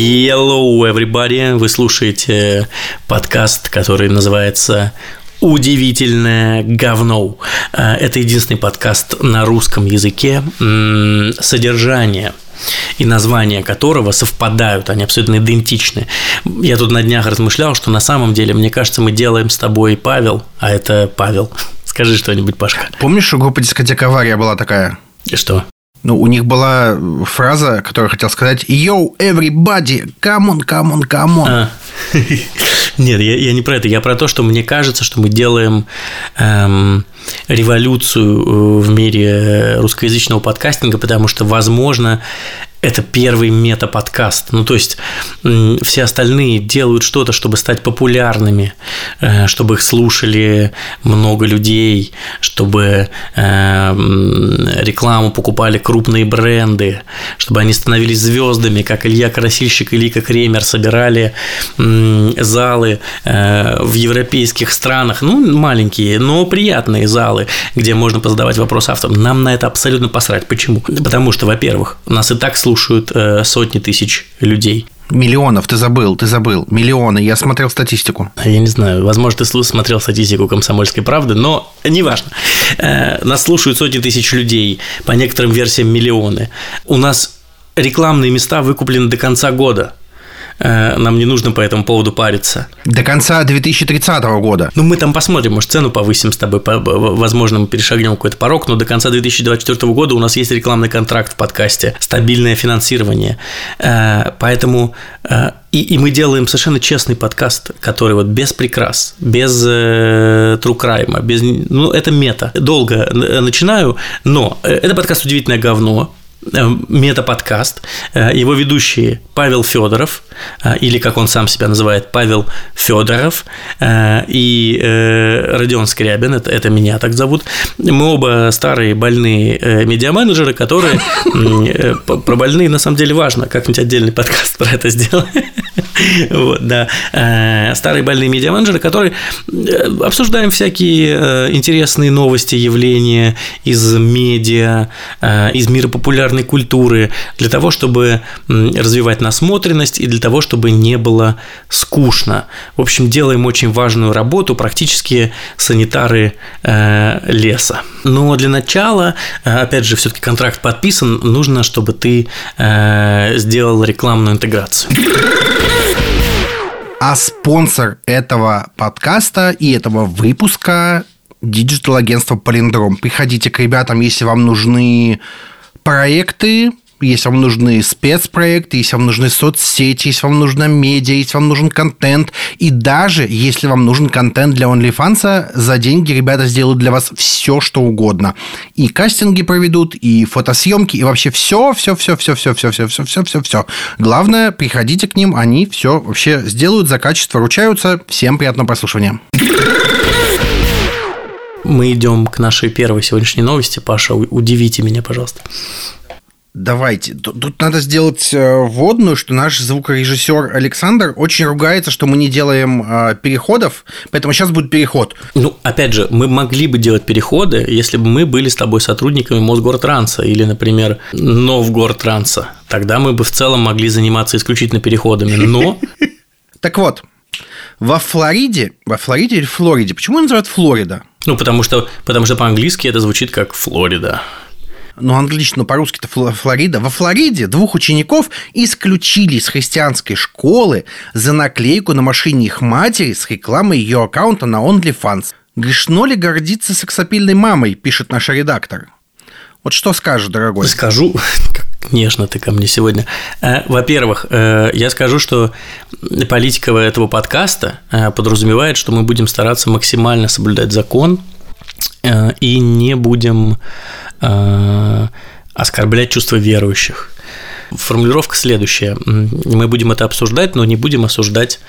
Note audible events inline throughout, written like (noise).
Hello, everybody! Вы слушаете подкаст, который называется удивительное говно. Э, это единственный подкаст на русском языке. Содержание и названия которого совпадают, они абсолютно идентичны. Я тут на днях размышлял, что на самом деле, мне кажется, мы делаем с тобой Павел, а это Павел. (laughs) Скажи что-нибудь, Пашка. Помнишь, у группы дискотека «Авария» была такая? И что? Ну, у них была фраза, которую хотел сказать «Yo, everybody, come on, come on, come on». А. (laughs) Нет, я, я не про это. Я про то, что мне кажется, что мы делаем эм, революцию э, в мире русскоязычного подкастинга, потому что, возможно, это первый мета-подкаст. Ну, то есть, все остальные делают что-то, чтобы стать популярными, э, чтобы их слушали много людей, чтобы э, рекламу покупали крупные бренды, чтобы они становились звездами, как Илья Красильщик и Лика Кремер собирали залы э, в европейских странах, ну, маленькие, но приятные залы, где можно позадавать вопрос авторам. Нам на это абсолютно посрать. Почему? Потому что, во-первых, нас и так слушают э, сотни тысяч людей. Миллионов, ты забыл, ты забыл. Миллионы, я смотрел статистику. Я не знаю, возможно, ты смотрел статистику комсомольской правды, но неважно. Э, нас слушают сотни тысяч людей, по некоторым версиям миллионы. У нас рекламные места выкуплены до конца года. Э, нам не нужно по этому поводу париться. До конца 2030 года. Ну, мы там посмотрим, может, цену повысим с тобой, возможно, мы перешагнем какой-то порог, но до конца 2024 года у нас есть рекламный контракт в подкасте, стабильное финансирование. Э, поэтому э, и, и мы делаем совершенно честный подкаст, который вот без прикрас, без э, crime, без, ну, это мета. Долго начинаю, но это подкаст «Удивительное говно», метаподкаст. Э, его ведущие Павел Федоров, э, или как он сам себя называет, Павел Федоров, и Родион Скрябин, это, это меня так зовут. Мы оба старые больные медиаменеджеры, которые про больные на самом деле важно, как-нибудь отдельный подкаст про это сделаем. (laughs) Да. Старые больные медиаменеджеры, которые обсуждаем всякие интересные новости, явления из медиа, из мира популярной популярной культуры, для того, чтобы развивать насмотренность и для того, чтобы не было скучно. В общем, делаем очень важную работу, практически санитары э, леса. Но для начала, э, опять же, все-таки контракт подписан, нужно, чтобы ты э, сделал рекламную интеграцию. А спонсор этого подкаста и этого выпуска digital-агентство Палиндром. Приходите к ребятам, если вам нужны проекты, если вам нужны спецпроекты, если вам нужны соцсети, если вам нужна медиа, если вам нужен контент, и даже если вам нужен контент для OnlyFans, за деньги ребята сделают для вас все, что угодно. И кастинги проведут, и фотосъемки, и вообще все, все, все, все, все, все, все, все, все, все, все. Главное, приходите к ним, они все вообще сделают, за качество ручаются. Всем приятного прослушивания. Мы идем к нашей первой сегодняшней новости. Паша, удивите меня, пожалуйста. Давайте. Тут надо сделать э, вводную, что наш звукорежиссер Александр очень ругается, что мы не делаем э, переходов, поэтому сейчас будет переход. Ну, опять же, мы могли бы делать переходы, если бы мы были с тобой сотрудниками Мосгортранса или, например, Новгортранса. Тогда мы бы в целом могли заниматься исключительно переходами. Но (laughs) так вот, во Флориде, во Флориде или Флориде, почему называют Флорида? Ну, потому что, потому что по-английски это звучит как Флорида. Ну, английский, но по-русски это Флорида. Во Флориде двух учеников исключили с христианской школы за наклейку на машине их матери с рекламой ее аккаунта на OnlyFans. Грешно ли гордиться сексапильной мамой, пишет наш редактор. Вот что скажешь, дорогой? Скажу, (laughs) как нежно ты ко мне сегодня. Э, во-первых, э, я скажу, что политика этого подкаста э, подразумевает, что мы будем стараться максимально соблюдать закон и не будем оскорблять чувства верующих. Формулировка следующая. Мы будем это обсуждать, но не будем осуждать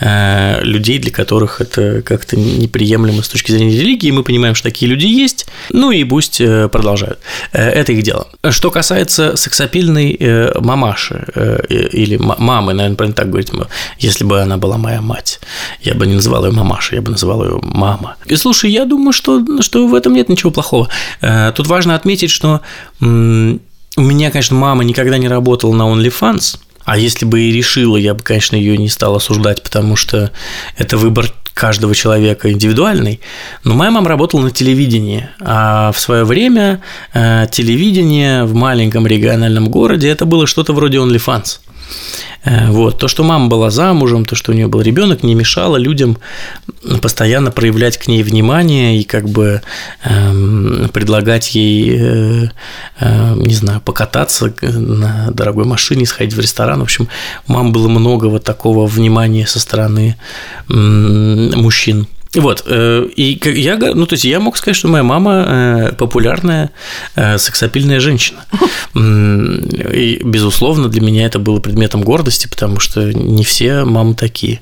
э, людей, для которых это как-то неприемлемо с точки зрения религии. Мы понимаем, что такие люди есть, ну и пусть э, продолжают. Э, это их дело. Что касается сексапильной мамаши или мамы, наверное, правильно так говорить, если бы она была моя мать, я бы не называл ее мамашей, я бы называл ее мама. И слушай, я думаю, что, что в этом нет ничего плохого. Тут важно отметить, что у меня, конечно, мама никогда не работала на OnlyFans, А если бы и решила, я бы, конечно, ее не стал осуждать, потому что это выбор каждого человека индивидуальный. Но моя мама работала на телевидении, а в свое время э, телевидение в маленьком региональном городе это было что-то вроде OnlyFans. Э, вот. То, что мама была замужем, то, что у нее был ребенок, не мешало людям постоянно проявлять к ней внимание и как бы э, предлагать ей, э, э, не знаю, покататься на дорогой машине, сходить в ресторан. В общем, у мамы было много вот такого внимания со стороны э, мужчин. Вот, э, и я, ну, то есть я мог сказать, что моя мама э, популярная э, сексапильная женщина. (laughs) И, безусловно, для меня это было предметом гордости, потому что не все мамы такие.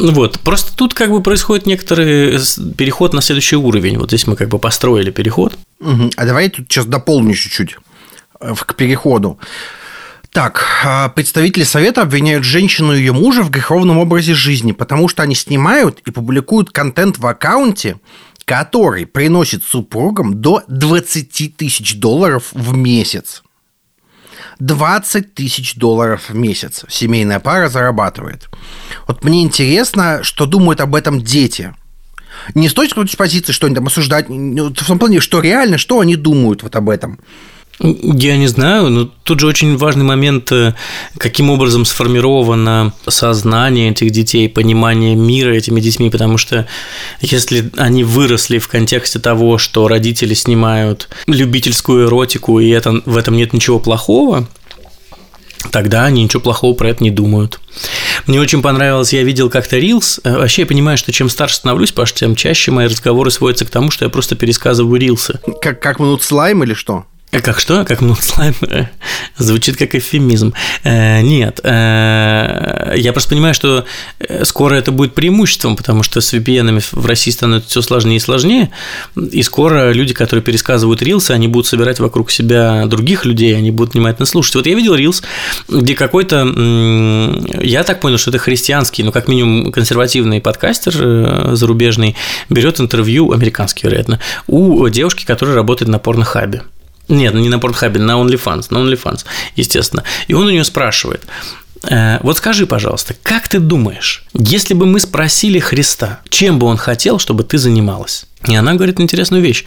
Вот, просто тут как бы происходит некоторый переход на следующий уровень. Вот здесь мы как бы построили переход. А давай я тут сейчас дополню чуть-чуть к переходу. Так, а, представители Совета обвиняют женщину и ее мужа в греховном образе жизни, потому что они снимают и публикуют контент в аккаунте, который приносит супругам до 20 тысяч долларов в месяц. 20 тысяч долларов в месяц семейная пара зарабатывает. Вот мне интересно, что думают об этом дети. Не с той позиции, что они там осуждать, в том плане, что реально, что они думают вот об этом. Я не знаю, но тут же очень важный момент, э, каким образом сформировано сознание этих детей, понимание мира этими детьми, потому что если они выросли в контексте того, что родители снимают любительскую эротику, и это, в этом нет ничего плохого, тогда они ничего плохого про это не думают. Мне очень понравилось, я видел как-то Reels. Э, вообще я понимаю, что чем старше становлюсь, Паш, тем чаще мои разговоры сводятся к тому, что я просто пересказываю рилсы. Как, как минут слайм или что? А как что? Как мнут слайм? Звучит как эвфемизм. Э, нет. Э, я просто понимаю, что э, скоро это будет преимуществом, потому что с VPN в России становится все сложнее и сложнее. И скоро люди, которые пересказывают рилсы, они будут собирать вокруг себя других людей, они будут внимательно слушать. Вот я видел рилс, где какой-то, я так понял, что это христианский, ну, как минимум, консервативный подкастер зарубежный берет интервью, американский, вероятно, у девушки, которая работает на порнохабе. Нет, не на Портхабе, на OnlyFans, на OnlyFans, естественно. И он у нее спрашивает, «Э, вот скажи, пожалуйста, как ты думаешь, если бы мы спросили Христа, чем бы он хотел, чтобы ты занималась? И она говорит интересную вещь.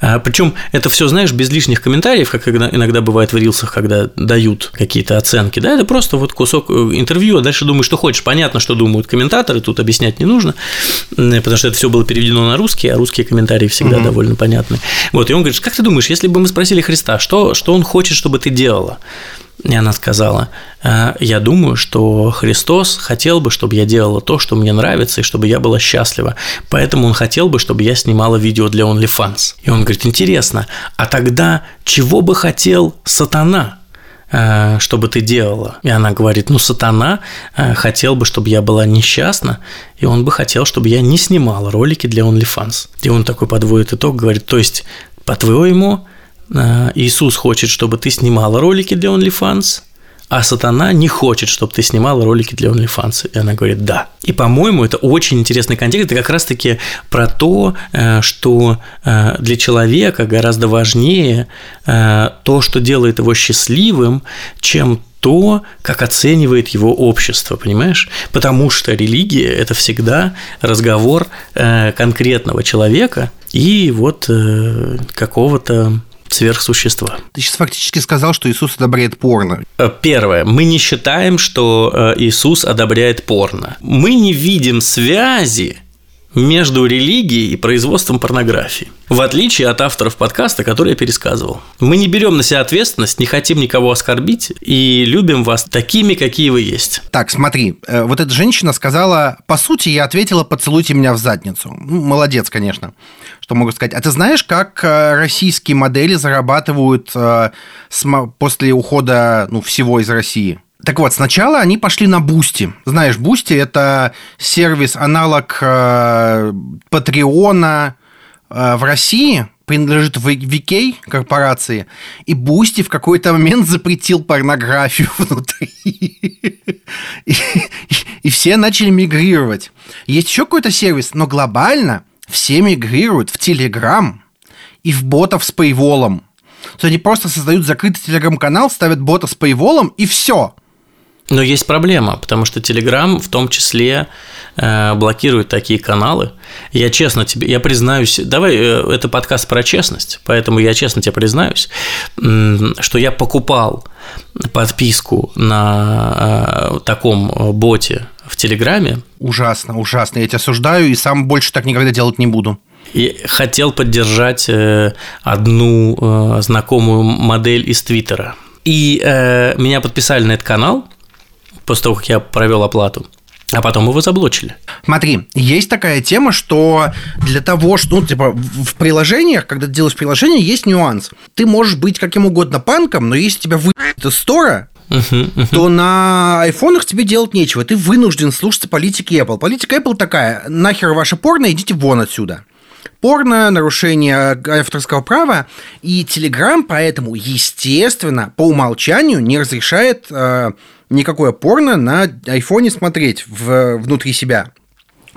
А, Причем это все, знаешь, без лишних комментариев, как иногда бывает в рилсах, когда дают какие-то оценки. Да, это просто вот кусок э, интервью, а дальше думаешь, что хочешь. Понятно, что думают комментаторы, тут объяснять не нужно, потому что это все было переведено на русский, а русские комментарии всегда угу. довольно понятны. Вот, и он говорит, как ты думаешь, если бы мы спросили Христа, что, что он хочет, чтобы ты делала? И она сказала, «Э, я думаю, что Христос хотел бы, чтобы я делала то, что мне нравится, и чтобы я была счастлива. Поэтому он хотел бы, чтобы я снимала видео для OnlyFans. И он говорит, интересно, а тогда чего бы хотел сатана? Э, чтобы ты делала. И она говорит, ну, сатана э, хотел бы, чтобы я была несчастна, и он бы хотел, чтобы я не снимала ролики для OnlyFans. И он такой подводит итог, говорит, то есть, по-твоему, Иисус хочет, чтобы ты снимала ролики для OnlyFans, а сатана не хочет, чтобы ты снимала ролики для OnlyFans. И она говорит «да». И, по-моему, это очень интересный контекст. Это как раз-таки про то, э, что э, для человека гораздо важнее то, что делает его счастливым, чем то, как оценивает его общество, понимаешь? Потому что религия – это всегда разговор конкретного человека и вот какого-то сверхсущества. Ты сейчас фактически сказал, что Иисус одобряет порно. Э, первое. Мы не считаем, что э, Иисус одобряет порно. Мы не видим связи между религией и производством порнографии. В отличие от авторов подкаста, который я пересказывал. Мы не берем на себя ответственность, не хотим никого оскорбить и любим вас такими, какие вы есть. Так, смотри, э, вот эта женщина сказала, по сути, я ответила, поцелуйте меня в задницу. Ну, молодец, конечно, что могу сказать. А ты знаешь, как э, российские модели зарабатывают э, после ухода ну, всего из России? Так вот, сначала они пошли на Boosty. Знаешь, Boosty – это сервис, аналог э, Патреона э, в России, принадлежит VK корпорации, и Boosty в какой-то момент (laughs) запретил порнографию (laughs) внутри. И, все начали мигрировать. Есть еще какой-то сервис, но глобально все мигрируют в Телеграм и в ботов с пейволом. То есть они просто создают закрытый телеграм-канал, ставят бота с пейволом, и все – Но есть проблема, потому что Telegram в том числе э, блокирует такие каналы. Я честно тебе, я признаюсь, давай, э, это подкаст про честность, поэтому я честно тебе признаюсь, что я покупал подписку на э, таком боте в Телеграме. Ужасно, ужасно. Я тебя осуждаю и сам больше так никогда делать не буду. И хотел поддержать одну знакомую модель из Твиттера. И э, меня подписали на этот канал, после того, как я провел оплату. А потом его заблочили. Смотри, есть такая тема, что для того, что, ну, типа, в приложениях, когда ты делаешь приложение, есть нюанс. Ты можешь быть каким угодно панком, но если тебя выйдет из стора, uh-huh, uh-huh. то на айфонах тебе делать нечего. Ты вынужден слушаться политики Apple. Политика Apple такая, нахер ваше порно, идите вон отсюда. Порно, нарушение авторского права, и Telegram поэтому, естественно, по умолчанию не разрешает э, никакое порно на айфоне смотреть в, внутри себя.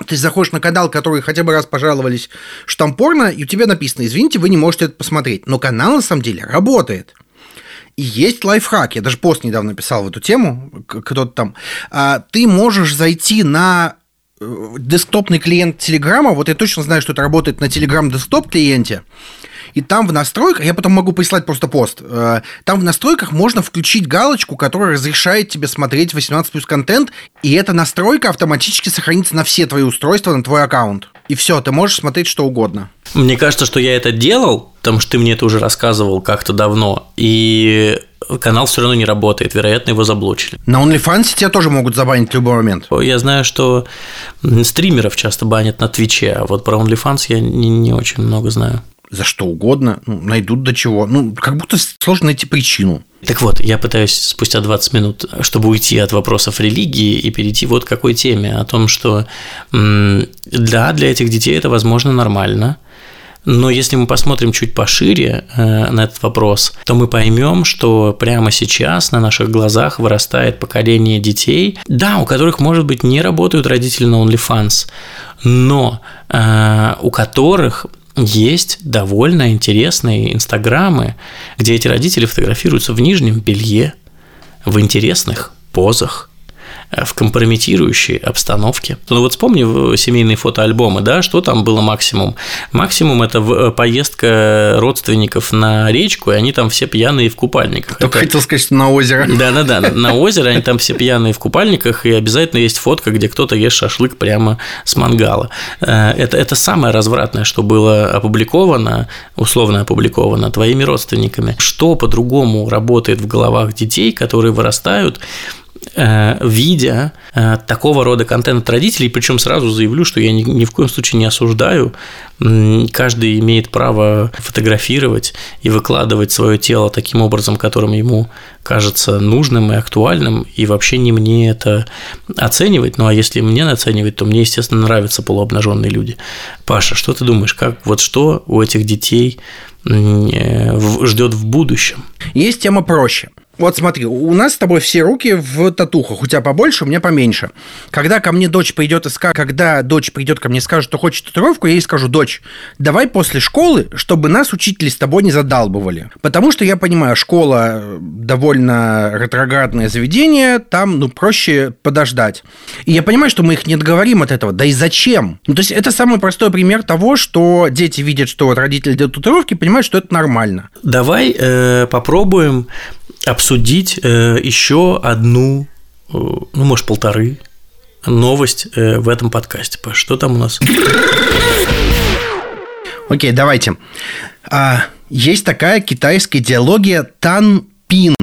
Ты заходишь на канал, который хотя бы раз пожаловались, что там порно, и у тебя написано, извините, вы не можете это посмотреть. Но канал на самом деле работает. И есть лайфхак. Я даже пост недавно писал в эту тему, кто-то там. А, ты можешь зайти на э, десктопный клиент Телеграма, вот я точно знаю, что это работает на Telegram десктоп клиенте, и там в настройках, я потом могу прислать просто пост, э, там в настройках можно включить галочку, которая разрешает тебе смотреть 18 плюс контент, и эта настройка автоматически сохранится на все твои устройства, на твой аккаунт. И все, ты можешь смотреть что угодно. Мне кажется, что я это делал, потому что ты мне это уже рассказывал как-то давно, и канал все равно не работает, вероятно, его заблочили. На OnlyFans тебя тоже могут забанить в любой момент. Я знаю, что стримеров часто банят на Твиче, а вот про OnlyFans я не, не очень много знаю за что угодно, ну, найдут до чего. Ну, как будто сложно найти причину. Так вот, я пытаюсь спустя 20 минут, чтобы уйти от вопросов религии и перейти вот к какой теме, о том, что да, для этих детей это, возможно, нормально, но если мы посмотрим чуть пошире э, на этот вопрос, то мы поймем, что прямо сейчас на наших глазах вырастает поколение детей, да, у которых, может быть, не работают родители на OnlyFans, но э, у которых есть довольно интересные инстаграмы, где эти родители фотографируются в нижнем белье, в интересных позах, в компрометирующей обстановке. Ну вот вспомни семейные фотоальбомы, да, что там было максимум? Максимум – это э, поездка родственников на речку, и они там все пьяные в купальниках. Только это... хотел сказать, что на озеро. Да-да-да, на озеро, они там все пьяные в купальниках, и обязательно есть фотка, где кто-то ест шашлык прямо с мангала. Э, это, это самое развратное, что было опубликовано, условно опубликовано твоими родственниками. Что по-другому работает в головах детей, которые вырастают Э, видя э, такого рода контент от родителей, причем сразу заявлю, что я ни, ни в коем случае не осуждаю, каждый имеет право фотографировать и выкладывать свое тело таким образом, которым ему кажется нужным и актуальным, и вообще не мне это оценивать, ну а если мне оценивать, то мне, естественно, нравятся полуобнаженные люди. Паша, что ты думаешь, как вот что у этих детей э, ждет в будущем? Есть тема проще – вот смотри, у нас с тобой все руки в татухах, у тебя побольше, у меня поменьше. Когда ко мне дочь придет и скажет, когда дочь придет ко мне и скажет, что хочет татуировку, я ей скажу, дочь, давай после школы, чтобы нас учители с тобой не задалбывали. Потому что я понимаю, школа довольно ретроградное заведение, там, ну, проще подождать. И я понимаю, что мы их не отговорим от этого. Да и зачем? Ну, то есть это самый простой пример того, что дети видят, что вот родители делают татуировки, понимают, что это нормально. Давай э, попробуем обсудить э, еще одну, э, ну, может, полторы новость э, в этом подкасте. Что там у нас? Окей, okay, давайте. А, есть такая китайская идеология Танпин.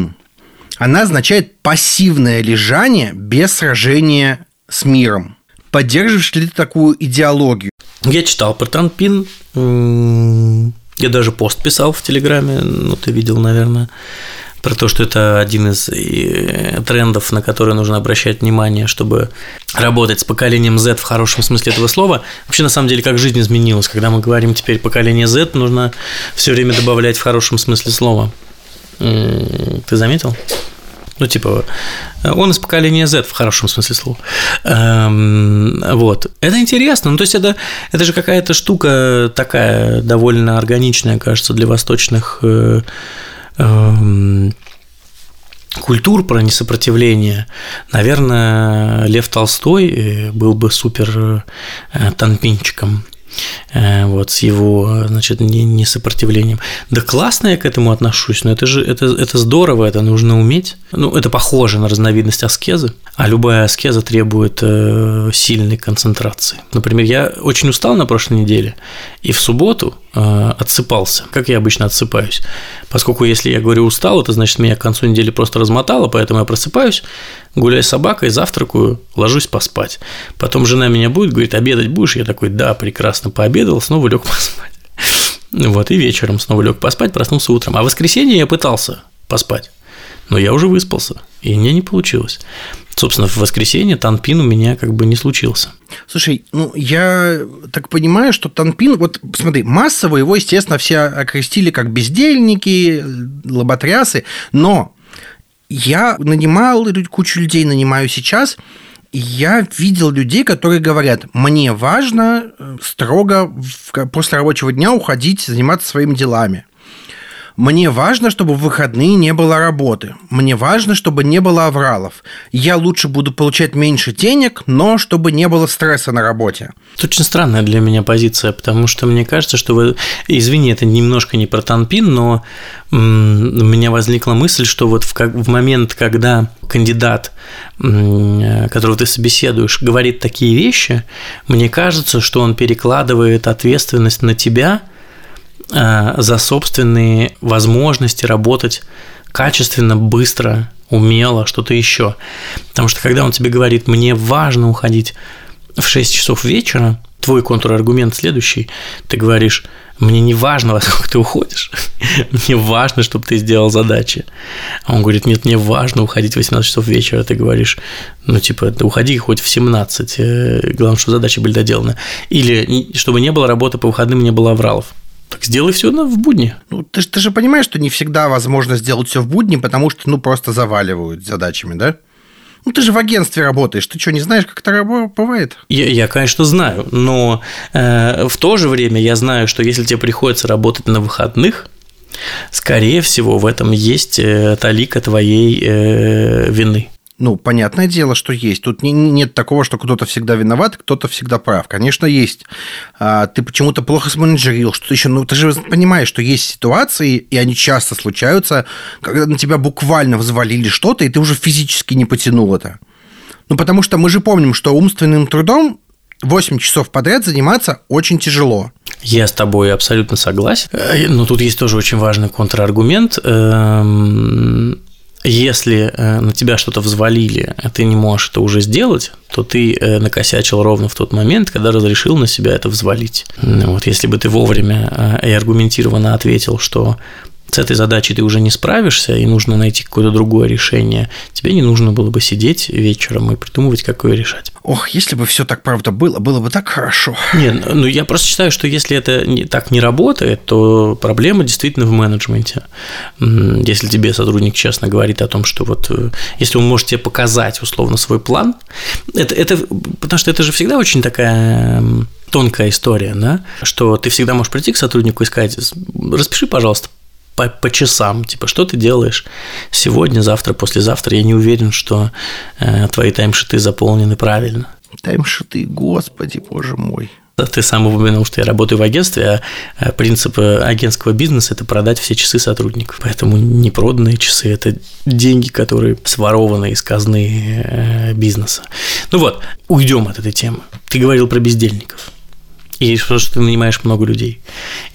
Она означает пассивное лежание без сражения с миром. Поддерживаешь ли ты такую идеологию? Я читал про Танпин. Я даже пост писал в Телеграме, ну, ты видел, наверное про то, что это один из э, трендов, на которые нужно обращать внимание, чтобы работать с поколением Z в хорошем смысле этого слова. Вообще, на самом деле, как жизнь изменилась. Когда мы говорим теперь поколение Z, нужно все время добавлять в хорошем смысле слова. Ты заметил? Ну, типа, он из поколения Z в хорошем смысле слова. Эм, вот. Это интересно. Ну, то есть, это, это же какая-то штука такая довольно органичная, кажется, для восточных э, культур, про несопротивление, наверное, Лев Толстой э, был бы супер э, танпинчиком Э, вот, с его, значит, несопротивлением. Да классно я к этому отношусь, но это же это, это здорово, это нужно уметь. Ну, это похоже на разновидность аскезы, а любая аскеза требует э, сильной концентрации. Например, я очень устал на прошлой неделе, и в субботу э, отсыпался, как я обычно отсыпаюсь. Поскольку если я говорю устал, это значит меня к концу недели просто размотало, поэтому я просыпаюсь, гуляю с собакой, завтракаю, ложусь поспать. Потом жена меня будет, говорит, обедать будешь? Я такой, да, прекрасно, пообедал, снова лег поспать. (laughs) Вот, и вечером снова лег поспать, проснулся утром. А в воскресенье я пытался поспать, но я уже выспался, и мне не получилось. Собственно, в воскресенье танпин у меня как бы не случился. Слушай, ну я так понимаю, что танпин, вот смотри, массово его, естественно, все окрестили как бездельники, лоботрясы, но я нанимал кучу людей, нанимаю сейчас, я видел людей, которые говорят, мне важно э, строго после рабочего дня уходить, заниматься своими делами. Мне важно, чтобы в выходные не было работы. Мне важно, чтобы не было авралов. Я лучше буду получать меньше денег, но чтобы не было стресса на работе. Это очень странная для меня позиция, потому что мне кажется, что вы... Извини, это немножко не про танпин, но у меня возникла мысль, что вот в, как, в момент, когда кандидат, которого ты собеседуешь, говорит такие вещи, мне кажется, что он перекладывает ответственность на тебя – Э, за собственные возможности работать качественно, быстро, умело, что-то еще. Потому что когда он тебе говорит, мне важно уходить в 6 часов вечера, твой контраргумент следующий, ты говоришь, мне не важно, во сколько ты уходишь, (laughs) мне важно, чтобы ты сделал задачи. А он говорит, нет, мне важно уходить в 18 часов вечера, ты говоришь, ну, типа, да уходи хоть в 17, э, главное, чтобы задачи были доделаны. Или чтобы не было работы по выходным, не было авралов. Так сделай все в будни. Ну, ты, ты же понимаешь, что не всегда возможно сделать все в будни, потому что, ну, просто заваливают задачами, да? Ну, ты же в агентстве работаешь, ты что, не знаешь, как это бывает? Я, я конечно, знаю, но э, в то же время я знаю, что если тебе приходится работать на выходных, скорее всего, в этом есть э, талика твоей э, вины. Ну, понятное дело, что есть. Тут не, нет такого, что кто-то всегда виноват, кто-то всегда прав. Конечно, есть. А, ты почему-то плохо сменеджерил, что еще. Ну, ты же понимаешь, что есть ситуации, и они часто случаются, когда на тебя буквально взвалили что-то, и ты уже физически не потянул это. Ну, потому что мы же помним, что умственным трудом 8 часов подряд заниматься очень тяжело. Я с тобой абсолютно согласен. Э, но тут есть тоже очень важный контраргумент. Если э, на тебя что-то взвалили, а ты не можешь это уже сделать, то ты э, накосячил ровно в тот момент, когда разрешил на себя это взвалить. Вот если бы ты вовремя э, и аргументированно ответил, что с этой задачей ты уже не справишься, и нужно найти какое-то другое решение, тебе не нужно было бы сидеть вечером и придумывать, какое решать. Ох, если бы все так правда было, было бы так хорошо. Нет, ну я просто считаю, что если это не, так не работает, то проблема действительно в менеджменте. Если тебе сотрудник честно говорит о том, что вот э, если он может тебе показать условно свой план, это, это потому что это же всегда очень такая тонкая история, да, что ты всегда можешь прийти к сотруднику и сказать, распиши, пожалуйста, по, по часам, типа, что ты делаешь сегодня, завтра, послезавтра, я не уверен, что э, твои таймшиты заполнены правильно. Таймшиты, господи, боже мой. Ты сам упомянул, что я работаю в агентстве, а принцип агентского бизнеса – это продать все часы сотрудников. Поэтому непроданные часы – это деньги, которые сворованы из казны э, бизнеса. Ну вот, уйдем от этой темы. Ты говорил про бездельников. И что, что ты нанимаешь много людей.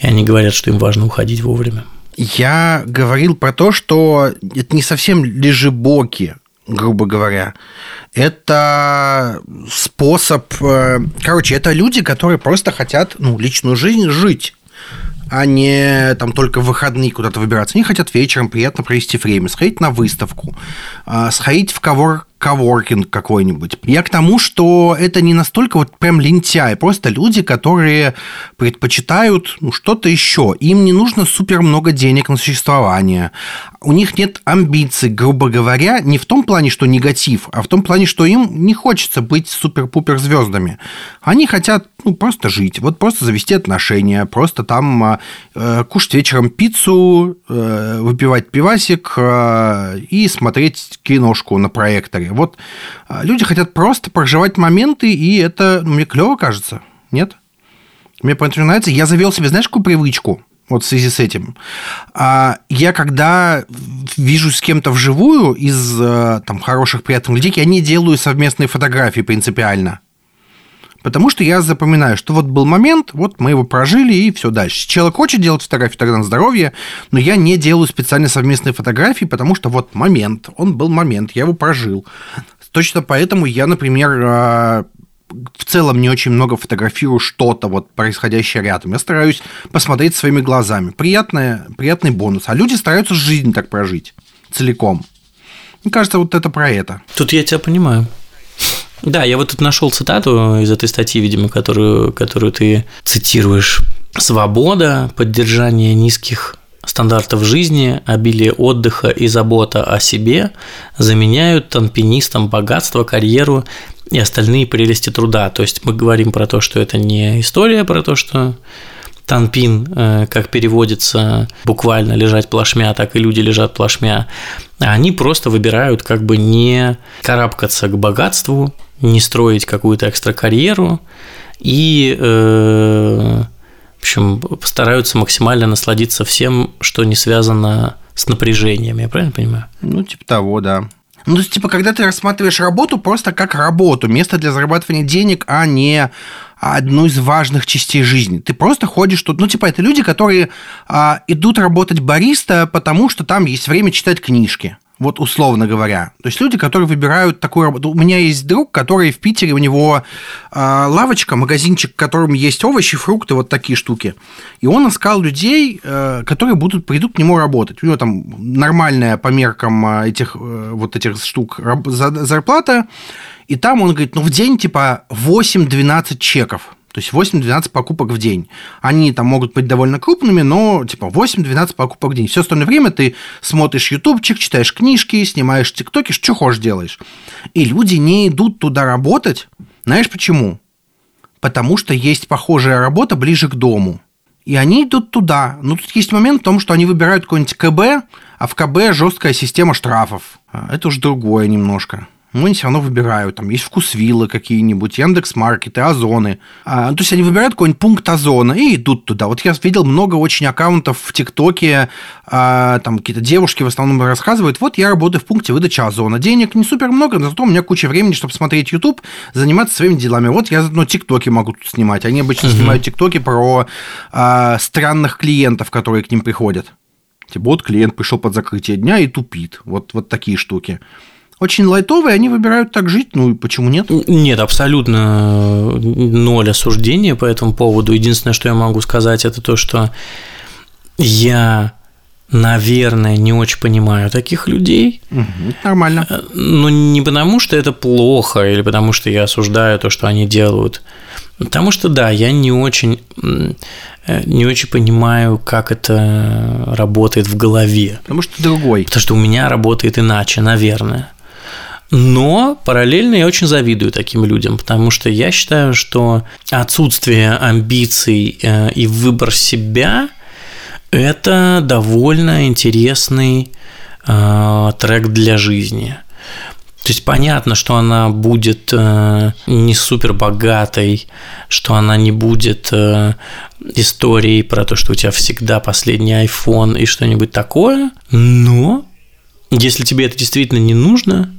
И они говорят, что им важно уходить вовремя. Я говорил про то, что это не совсем лежебоки, грубо говоря. Это способ... Э, короче, это люди, которые просто хотят ну, личную жизнь жить а не там только в выходные куда-то выбираться. Они хотят вечером приятно провести время, сходить на выставку, а, сходить в коворк коворкинг какой-нибудь. Я к тому, что это не настолько вот прям лентяй, просто люди, которые предпочитают ну, что-то еще. Им не нужно супер много денег на существование. У них нет амбиций, грубо говоря, не в том плане, что негатив, а в том плане, что им не хочется быть супер-пупер звездами. Они хотят ну, просто жить, вот просто завести отношения, просто там э, кушать вечером пиццу, э, выпивать пивасик э, и смотреть киношку на проекторе. Вот э, люди хотят просто проживать моменты, и это ну, мне клево кажется, нет? Мне поэтому нравится. Я завел себе, знаешь, какую привычку? Вот в связи с этим. А я когда вижу с кем-то вживую из э, там, хороших, приятных людей, я не делаю совместные фотографии принципиально. Потому что я запоминаю, что вот был момент, вот мы его прожили, и все дальше. Человек хочет делать фотографии, тогда на здоровье, но я не делаю специально совместные фотографии, потому что вот момент, он был момент, я его прожил. Точно поэтому я, например, э, в целом не очень много фотографирую что-то вот происходящее рядом. Я стараюсь посмотреть своими глазами. Приятное, приятный бонус. А люди стараются жизнь так прожить целиком. Мне кажется, вот это про это. Тут я тебя понимаю. Да, я вот тут нашел цитату из этой статьи, видимо, которую, которую ты цитируешь. Свобода, поддержание низких стандартов жизни, обилие отдыха и забота о себе заменяют танпинистам богатство, карьеру и остальные прелести труда. То есть мы говорим про то, что это не история про то, что танпин, э, как переводится буквально лежать плашмя, так и люди лежат плашмя, они просто выбирают как бы не карабкаться к богатству, не строить какую-то экстра карьеру и э, в общем, постараются максимально насладиться всем, что не связано с напряжением, я правильно понимаю? Ну, типа того, да. Ну, то есть, типа, когда ты рассматриваешь работу просто как работу, место для зарабатывания денег, а не одну из важных частей жизни. Ты просто ходишь тут, ну, типа, это люди, которые а, идут работать бариста, потому что там есть время читать книжки. Вот условно говоря. То есть люди, которые выбирают такую работу. У меня есть друг, который в Питере, у него э, лавочка, магазинчик, в котором есть овощи, фрукты, вот такие штуки. И он искал людей, э, которые будут, придут к нему работать. У него там нормальная по меркам а, этих э, вот этих штук зарплата. И там он говорит, ну в день типа 8-12 чеков. То есть 8-12 покупок в день. Они там могут быть довольно крупными, но типа 8-12 покупок в день. Все остальное время ты смотришь ютубчик, читаешь книжки, снимаешь тиктоки, что хочешь делаешь. И люди не идут туда работать. Знаешь почему? Потому что есть похожая работа ближе к дому. И они идут туда. Но тут есть момент в том, что они выбирают какой-нибудь КБ, а в КБ жесткая система штрафов. А, это уже другое немножко но они все равно выбирают. Там есть вкусвиллы какие-нибудь, Яндекс Маркеты, Озоны. А, то есть они выбирают какой-нибудь пункт Озона и идут туда. Вот я видел много очень аккаунтов в ТикТоке, а, там какие-то девушки в основном рассказывают, вот я работаю в пункте выдачи Озона. Денег не супер много, но зато у меня куча времени, чтобы смотреть YouTube, заниматься своими делами. Вот я ну, ТикТоки могу тут снимать. Они обычно угу. снимают ТикТоки про а, странных клиентов, которые к ним приходят. Типа вот клиент пришел под закрытие дня и тупит. Вот, вот такие штуки очень лайтовые, они выбирают так жить, ну и почему нет? Нет, абсолютно ноль осуждения по этому поводу. Единственное, что я могу сказать, это то, что я наверное, не очень понимаю таких людей. Угу, нормально. Э, но не потому, что это плохо, или потому, что я осуждаю то, что они делают. Потому что, да, я не очень, э, не очень понимаю, как это работает в голове. Потому что другой. Потому что у меня работает иначе, наверное. Но параллельно я очень завидую таким людям, потому что я считаю, что отсутствие амбиций э, и выбор себя – это довольно интересный э, трек для жизни. То есть понятно, что она будет э, не супер богатой, что она не будет историей про то, что у тебя всегда последний iPhone и что-нибудь такое, но если тебе это действительно не нужно,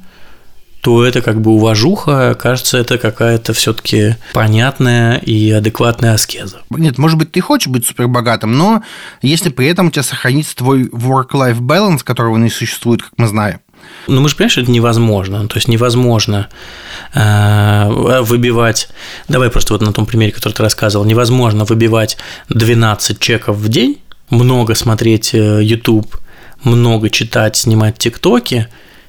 то это как бы уважуха, кажется, это какая-то все-таки понятная и адекватная аскеза. Нет, может быть, ты хочешь быть супербогатым, но если при этом у тебя сохранится твой work-life balance, которого не существует, как мы знаем, ну, мы же понимаем, что это невозможно. То есть невозможно э, выбивать... Давай просто вот на том примере, который ты рассказывал. Невозможно выбивать 12 чеков в день, много смотреть э, YouTube, много читать, снимать ТикТоки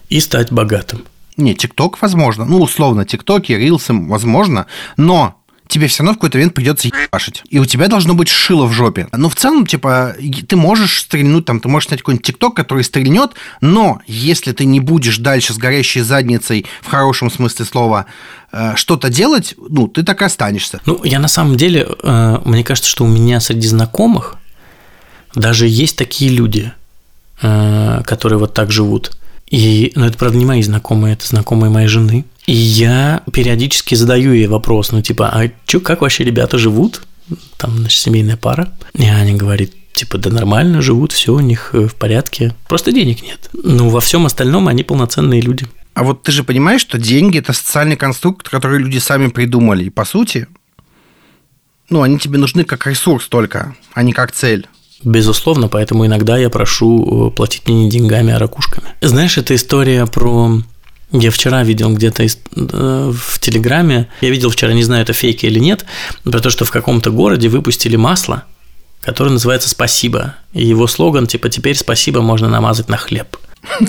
и стать богатым. Не, ТикТок возможно. Ну, условно, ТикТоки, Рилсы возможно. Но тебе все равно в какой-то момент придется ебашить. И у тебя должно быть шило в жопе. Но в целом, типа, ты можешь стрельнуть, там, ты можешь снять какой-нибудь ТикТок, который стрельнет, но если ты не будешь дальше с горящей задницей, в хорошем смысле слова, э, что-то делать, ну, ты так и останешься. Ну, я на самом деле, э, мне кажется, что у меня среди знакомых даже есть такие люди, э, которые вот так живут. И, ну, это, правда, не мои знакомые, это знакомые моей жены. И я периодически задаю ей вопрос, ну, типа, а чё, как вообще ребята живут? Там, значит, семейная пара. И Аня говорит, типа, да нормально живут, все у них э, в порядке, просто денег нет. Ну, во всем остальном они полноценные люди. А вот ты же понимаешь, что деньги – это социальный конструкт, который люди сами придумали. И, по сути, ну, они тебе нужны как ресурс только, а не как цель. Безусловно, поэтому иногда я прошу э, платить мне не деньгами, а ракушками. Знаешь, это история про я вчера видел где-то э, в Телеграме, я видел вчера, не знаю, это фейки или нет, про то, что в каком-то городе выпустили масло, которое называется «Спасибо». И его слоган типа «Теперь спасибо можно намазать на хлеб». (laughs)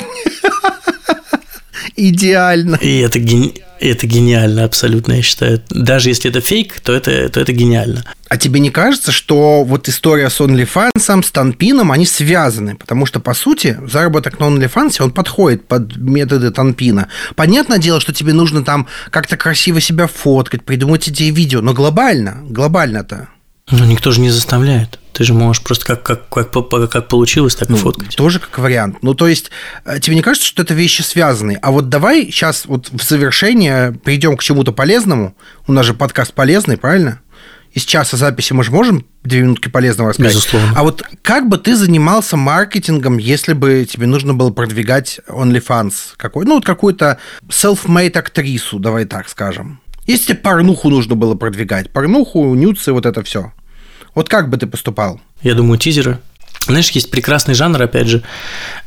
Идеально. И это, гени... это гениально абсолютно, я считаю. Даже если это фейк, то это, то это гениально. А тебе не кажется, что вот история с OnlyFans, с Танпином, они связаны? Потому что, по сути, заработок на OnlyFans, он подходит под методы Танпина. Понятное дело, что тебе нужно там как-то красиво себя фоткать, придумать идеи видео, но глобально, глобально-то. Ну, никто же не заставляет. Ты же можешь просто как, как, как, как получилось, так и ну, фоткать. Тоже как вариант. Ну, то есть, э, тебе не кажется, что это вещи связаны? А вот давай сейчас вот в завершение перейдем к чему-то полезному. У нас же подкаст полезный, правильно? Из часа записи мы же можем две минутки полезного рассказать. Безусловно. А вот как бы ты занимался маркетингом, если бы тебе нужно было продвигать OnlyFans? Какой, ну, вот какую-то self-made актрису, давай так скажем. Если тебе порнуху нужно было продвигать, порнуху, нюцы, вот это все. Вот как бы ты поступал? Я думаю, тизеры. Знаешь, есть прекрасный жанр, опять же,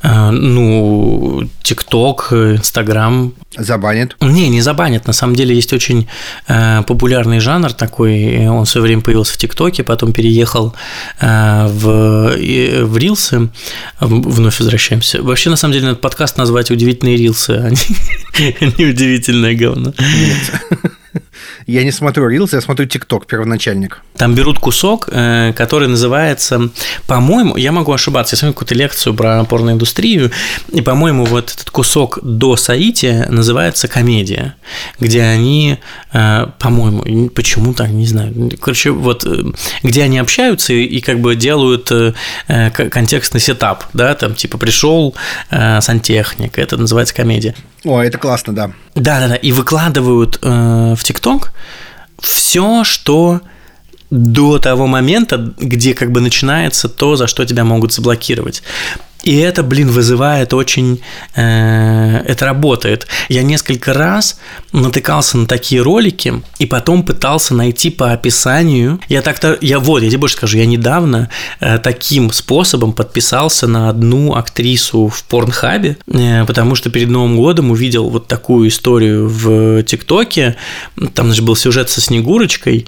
э, ну, ТикТок, Инстаграм. Забанит? Не, не забанит. На самом деле есть очень э, популярный жанр такой. Он в свое время появился в ТикТоке, потом переехал э, в, в Рилсы. Вновь возвращаемся. Вообще, на самом деле, этот подкаст назвать «Удивительные Рилсы», а не (laughs) «Удивительное говно». Нет. (laughs) Я не смотрю Reels, я смотрю TikTok, первоначальник. Там берут кусок, э, который называется, по-моему, я могу ошибаться, я смотрю какую-то лекцию про порноиндустрию, и, по-моему, вот этот кусок до Саити называется «Комедия», где они, э, по-моему, почему так, не знаю, короче, вот, э, где они общаются и как бы делают контекстный сетап, да, там, типа, пришел сантехник, это называется комедия. О, это классно, да. Да, да, да. И выкладывают э, в ТикТок все, что до того момента, где как бы начинается то, за что тебя могут заблокировать. И это, блин, вызывает очень... Э, это работает. Я несколько раз натыкался на такие ролики и потом пытался найти по описанию. Я так-то... Я вот, я тебе больше скажу, я недавно э, таким способом подписался на одну актрису в Порнхабе, э, потому что перед Новым годом увидел вот такую историю в ТикТоке. Там, значит, был сюжет со Снегурочкой,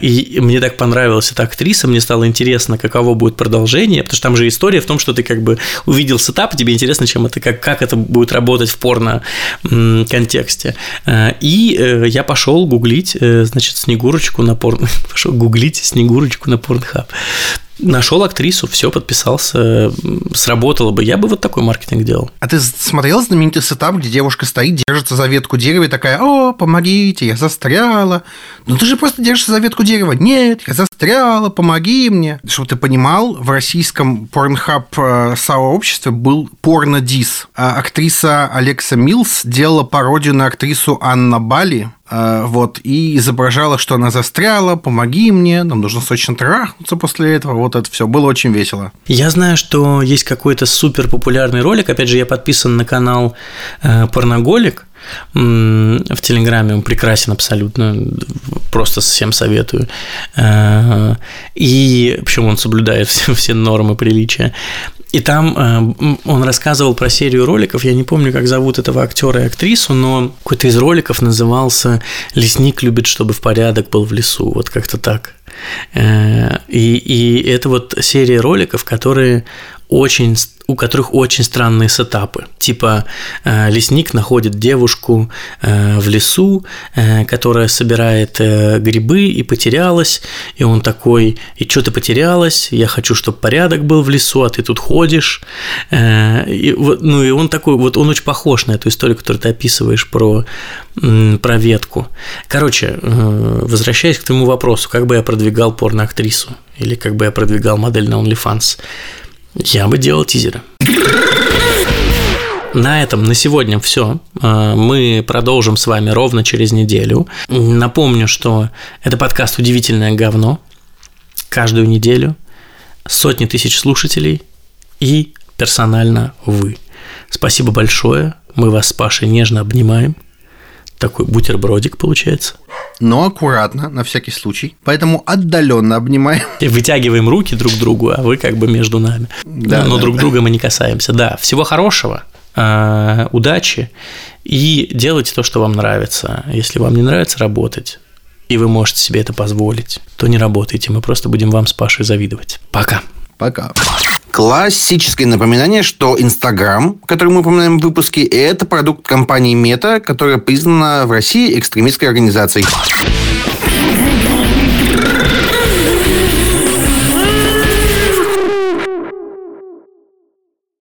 и мне так понравилась эта актриса, мне стало интересно, каково будет продолжение, потому что там же история в том, что ты как бы увидел setup, тебе интересно, чем это, как, как это будет работать в порно контексте. Э, и э, я пошел гуглить, э, значит, Снегурочку на порно, (laughs) пошел гуглить Снегурочку на Pornhub. Нашел актрису, все, подписался, сработало бы. Я бы вот такой маркетинг делал. А ты смотрел знаменитый setup, где девушка стоит, держится за ветку дерева и такая, о, помогите, я застряла. Ну ты же просто держишься за ветку дерева. Нет, я застряла, помоги мне. Чтобы ты понимал, в российском порнхаб э, сообществе был порно-дис. А актриса Алекса Милс делала пародию на актрису Анна Бали, вот, и изображала, что она застряла, помоги мне, нам нужно срочно трахнуться после этого, вот это все, было очень весело. Я знаю, что есть какой-то супер популярный ролик, опять же, я подписан на канал э, Порноголик, в Телеграме, он прекрасен абсолютно, просто всем советую. Э, и почему он соблюдает все, (laughs) все нормы приличия. И там э, он рассказывал про серию роликов, я не помню, как зовут этого актера и актрису, но какой-то из роликов назывался «Лесник любит, чтобы в порядок был в лесу», вот как-то так. Э, и, и это вот серия роликов, которые очень у которых очень странные сетапы. Типа э, лесник находит девушку э, в лесу, э, которая собирает грибы и потерялась, и он такой, и что ты потерялась? Я хочу, чтобы порядок был в лесу, а ты тут ходишь. И, ну и он такой, вот он очень похож на эту историю, которую ты описываешь про, про ветку. Короче, возвращаясь к твоему вопросу, как бы я продвигал порноактрису или как бы я продвигал модель на OnlyFans – я бы делал тизеры. На этом на сегодня все. А, мы продолжим с вами ровно через неделю. Напомню, что это подкаст «Удивительное говно». Каждую неделю сотни тысяч слушателей и персонально вы. Спасибо большое. Мы вас с Пашей нежно обнимаем. Такой бутербродик получается. Но аккуратно, на всякий случай. Поэтому отдаленно обнимаем. И вытягиваем руки друг к другу, а вы как бы между нами. Да, Но да, друг да. друга мы не касаемся. Да, всего хорошего, а, удачи и делайте то, что вам нравится. Если вам не нравится работать, и вы можете себе это позволить, то не работайте. Мы просто будем вам с Пашей завидовать. Пока. Пока. Классическое напоминание, что Инстаграм, который мы упоминаем в выпуске, это продукт компании Мета, которая признана в России экстремистской организацией.